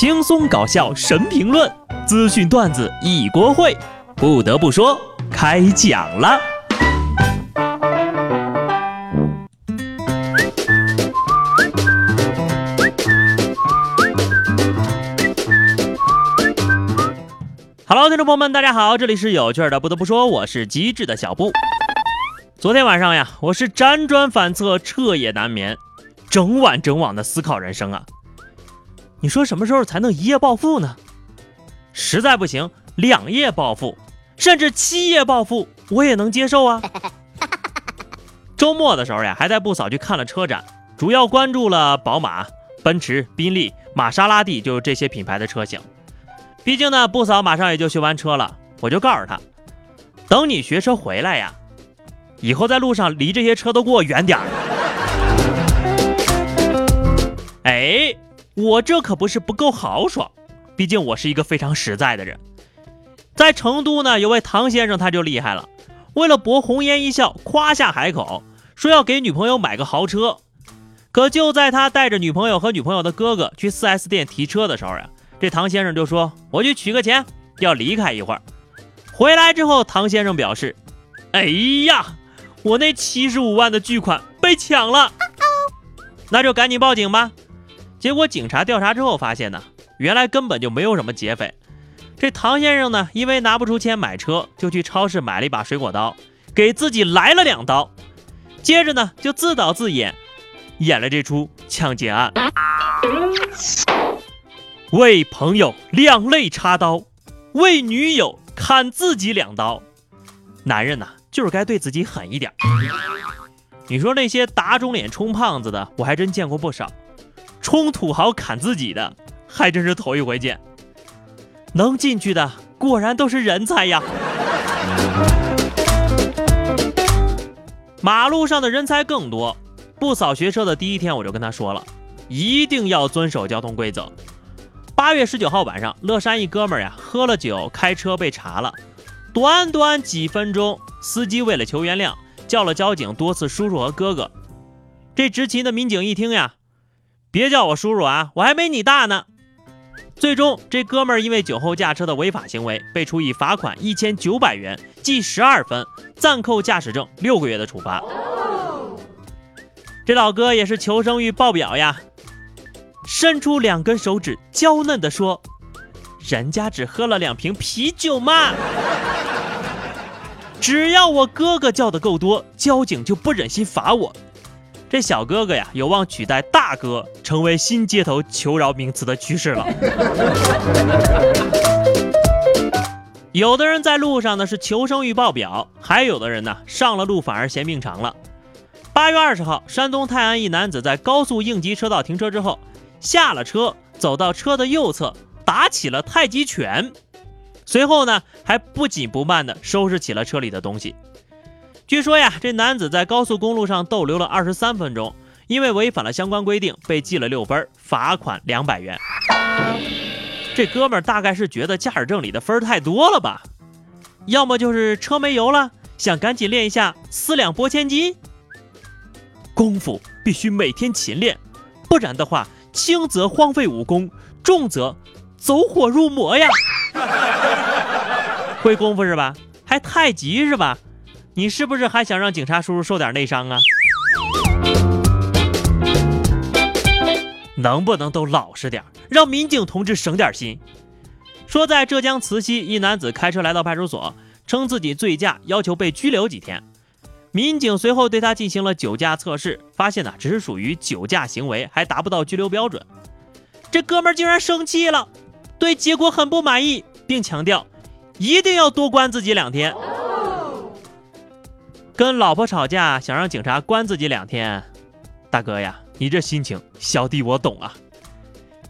轻松搞笑神评论，资讯段子一锅烩。不得不说，开讲了。Hello，听众朋友们，大家好，这里是有趣的。不得不说，我是机智的小布。昨天晚上呀，我是辗转反侧，彻夜难眠，整晚整晚的思考人生啊。你说什么时候才能一夜暴富呢？实在不行，两夜暴富，甚至七夜暴富，我也能接受啊。周末的时候呀，还带不嫂去看了车展，主要关注了宝马、奔驰、宾利、玛莎拉蒂，就是这些品牌的车型。毕竟呢，不嫂马上也就学完车了，我就告诉她，等你学车回来呀，以后在路上离这些车都给我远点儿。哎。我这可不是不够豪爽，毕竟我是一个非常实在的人。在成都呢，有位唐先生他就厉害了，为了博红颜一笑，夸下海口，说要给女朋友买个豪车。可就在他带着女朋友和女朋友的哥哥去 4S 店提车的时候呀，这唐先生就说：“我去取个钱，要离开一会儿。”回来之后，唐先生表示：“哎呀，我那七十五万的巨款被抢了，那就赶紧报警吧。”结果警察调查之后发现呢，原来根本就没有什么劫匪。这唐先生呢，因为拿不出钱买车，就去超市买了一把水果刀，给自己来了两刀。接着呢，就自导自演，演了这出抢劫案。为朋友两肋插刀，为女友砍自己两刀。男人呐，就是该对自己狠一点。你说那些打肿脸充胖子的，我还真见过不少。冲土豪砍自己的，还真是头一回见。能进去的果然都是人才呀！马路上的人才更多。不扫学车的第一天，我就跟他说了，一定要遵守交通规则。八月十九号晚上，乐山一哥们儿呀，喝了酒开车被查了，短短几分钟，司机为了求原谅，叫了交警多次叔叔和哥哥。这执勤的民警一听呀。别叫我叔叔啊，我还没你大呢。最终，这哥们儿因为酒后驾车的违法行为，被处以罚款一千九百元、记十二分、暂扣驾驶证六个月的处罚。这老哥也是求生欲爆表呀，伸出两根手指，娇嫩的说：“人家只喝了两瓶啤酒嘛，只要我哥哥叫的够多，交警就不忍心罚我。”这小哥哥呀，有望取代大哥，成为新街头求饶名词的趋势了。有的人在路上呢是求生欲爆表，还有的人呢上了路反而嫌命长了。八月二十号，山东泰安一男子在高速应急车道停车之后，下了车，走到车的右侧，打起了太极拳，随后呢还不紧不慢地收拾起了车里的东西。据说呀，这男子在高速公路上逗留了二十三分钟，因为违反了相关规定，被记了六分，罚款两百元。这哥们儿大概是觉得驾驶证里的分儿太多了吧，要么就是车没油了，想赶紧练一下四两拨千斤。功夫必须每天勤练，不然的话，轻则荒废武功，重则走火入魔呀。会功夫是吧？还太极是吧？你是不是还想让警察叔叔受点内伤啊？能不能都老实点，让民警同志省点心？说在浙江慈溪，一男子开车来到派出所，称自己醉驾，要求被拘留几天。民警随后对他进行了酒驾测试，发现呢只是属于酒驾行为，还达不到拘留标准。这哥们儿竟然生气了，对结果很不满意，并强调一定要多关自己两天。跟老婆吵架，想让警察关自己两天，大哥呀，你这心情，小弟我懂啊！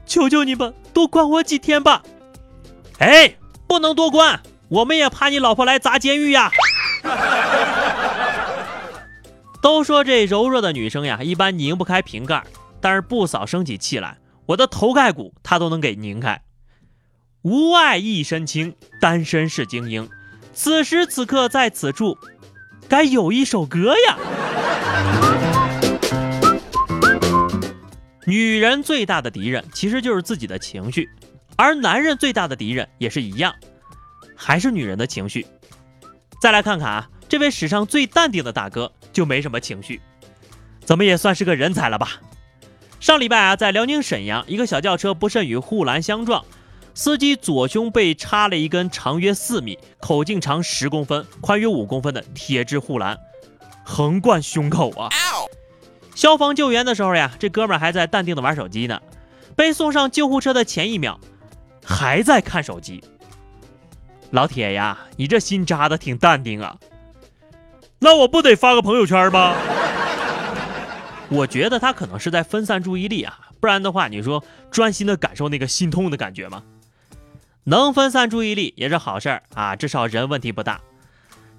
求求你们多关我几天吧！哎，不能多关，我们也怕你老婆来砸监狱呀！都说这柔弱的女生呀，一般拧不开瓶盖，但是不嫂生起气来，我的头盖骨她都能给拧开。无爱一身轻，单身是精英。此时此刻在此处。该有一首歌呀！女人最大的敌人其实就是自己的情绪，而男人最大的敌人也是一样，还是女人的情绪。再来看看啊，这位史上最淡定的大哥就没什么情绪，怎么也算是个人才了吧？上礼拜啊，在辽宁沈阳，一个小轿车不慎与护栏相撞，司机左胸被插了一根长约四米、口径长十公分、宽约五公分的铁质护栏，横贯胸口啊！消防救援的时候呀，这哥们儿还在淡定的玩手机呢。被送上救护车的前一秒，还在看手机。老铁呀，你这心扎的挺淡定啊。那我不得发个朋友圈吗？我觉得他可能是在分散注意力啊，不然的话，你说专心的感受那个心痛的感觉吗？能分散注意力也是好事儿啊，至少人问题不大。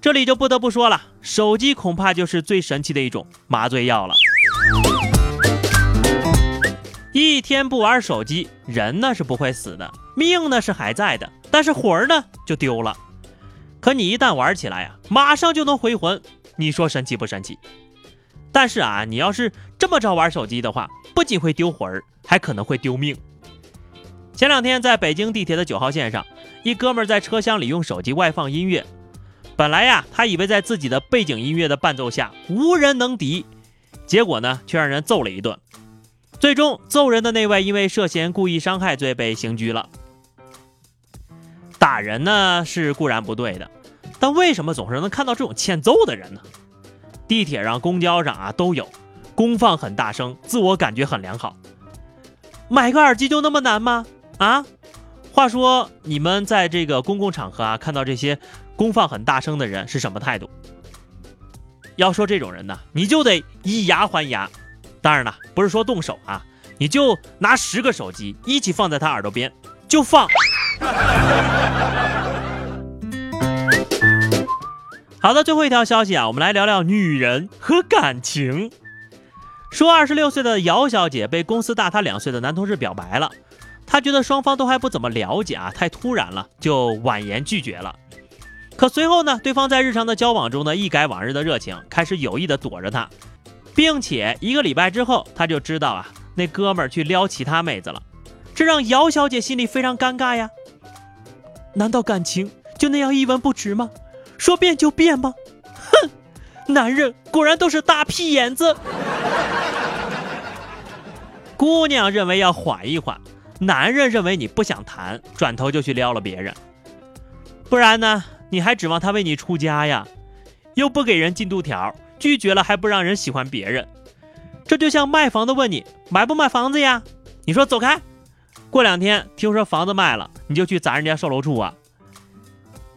这里就不得不说了，手机恐怕就是最神奇的一种麻醉药了。一天不玩手机，人呢是不会死的，命呢是还在的，但是魂儿呢就丢了。可你一旦玩起来呀，马上就能回魂，你说神奇不神奇？但是啊，你要是这么着玩手机的话，不仅会丢魂儿，还可能会丢命。前两天在北京地铁的九号线上，一哥们在车厢里用手机外放音乐，本来呀，他以为在自己的背景音乐的伴奏下无人能敌。结果呢，却让人揍了一顿。最终，揍人的那位因为涉嫌故意伤害罪被刑拘了。打人呢是固然不对的，但为什么总是能看到这种欠揍的人呢？地铁上、公交上啊都有，功放很大声，自我感觉很良好。买个耳机就那么难吗？啊？话说你们在这个公共场合啊看到这些功放很大声的人是什么态度？要说这种人呢，你就得以牙还牙。当然了，不是说动手啊，你就拿十个手机一起放在他耳朵边，就放。好的，最后一条消息啊，我们来聊聊女人和感情。说二十六岁的姚小姐被公司大她两岁的男同事表白了，他觉得双方都还不怎么了解啊，太突然了，就婉言拒绝了。可随后呢，对方在日常的交往中呢，一改往日的热情，开始有意的躲着他，并且一个礼拜之后，他就知道啊，那哥们儿去撩其他妹子了，这让姚小姐心里非常尴尬呀。难道感情就那样一文不值吗？说变就变吗？哼，男人果然都是大屁眼子。姑娘认为要缓一缓，男人认为你不想谈，转头就去撩了别人，不然呢？你还指望他为你出家呀？又不给人进度条，拒绝了还不让人喜欢别人，这就像卖房的问你买不买房子呀？你说走开。过两天听说房子卖了，你就去砸人家售楼处啊？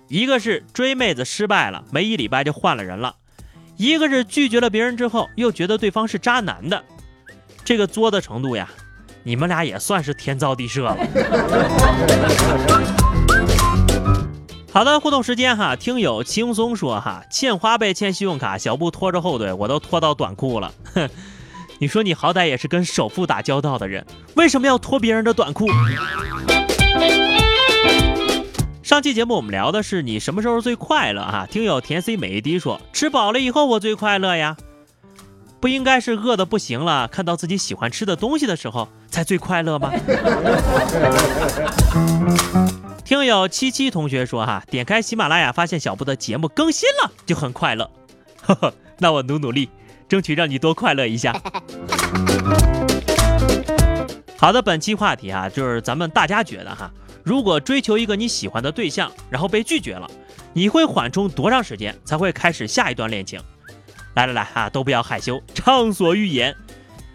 一个是追妹子失败了，没一礼拜就换了人了；一个是拒绝了别人之后，又觉得对方是渣男的。这个作的程度呀，你们俩也算是天造地设了。好的，互动时间哈，听友轻松说哈，欠花呗欠信用卡，小布拖着后腿，我都拖到短裤了。哼，你说你好歹也是跟首富打交道的人，为什么要拖别人的短裤？上期节目我们聊的是你什么时候最快乐啊？听友甜 C 每一滴说，吃饱了以后我最快乐呀，不应该是饿的不行了，看到自己喜欢吃的东西的时候才最快乐吗？听友七七同学说哈，点开喜马拉雅发现小布的节目更新了，就很快乐。呵呵，那我努努力，争取让你多快乐一下。好的，本期话题哈，就是咱们大家觉得哈，如果追求一个你喜欢的对象，然后被拒绝了，你会缓冲多长时间才会开始下一段恋情？来来来啊，都不要害羞，畅所欲言。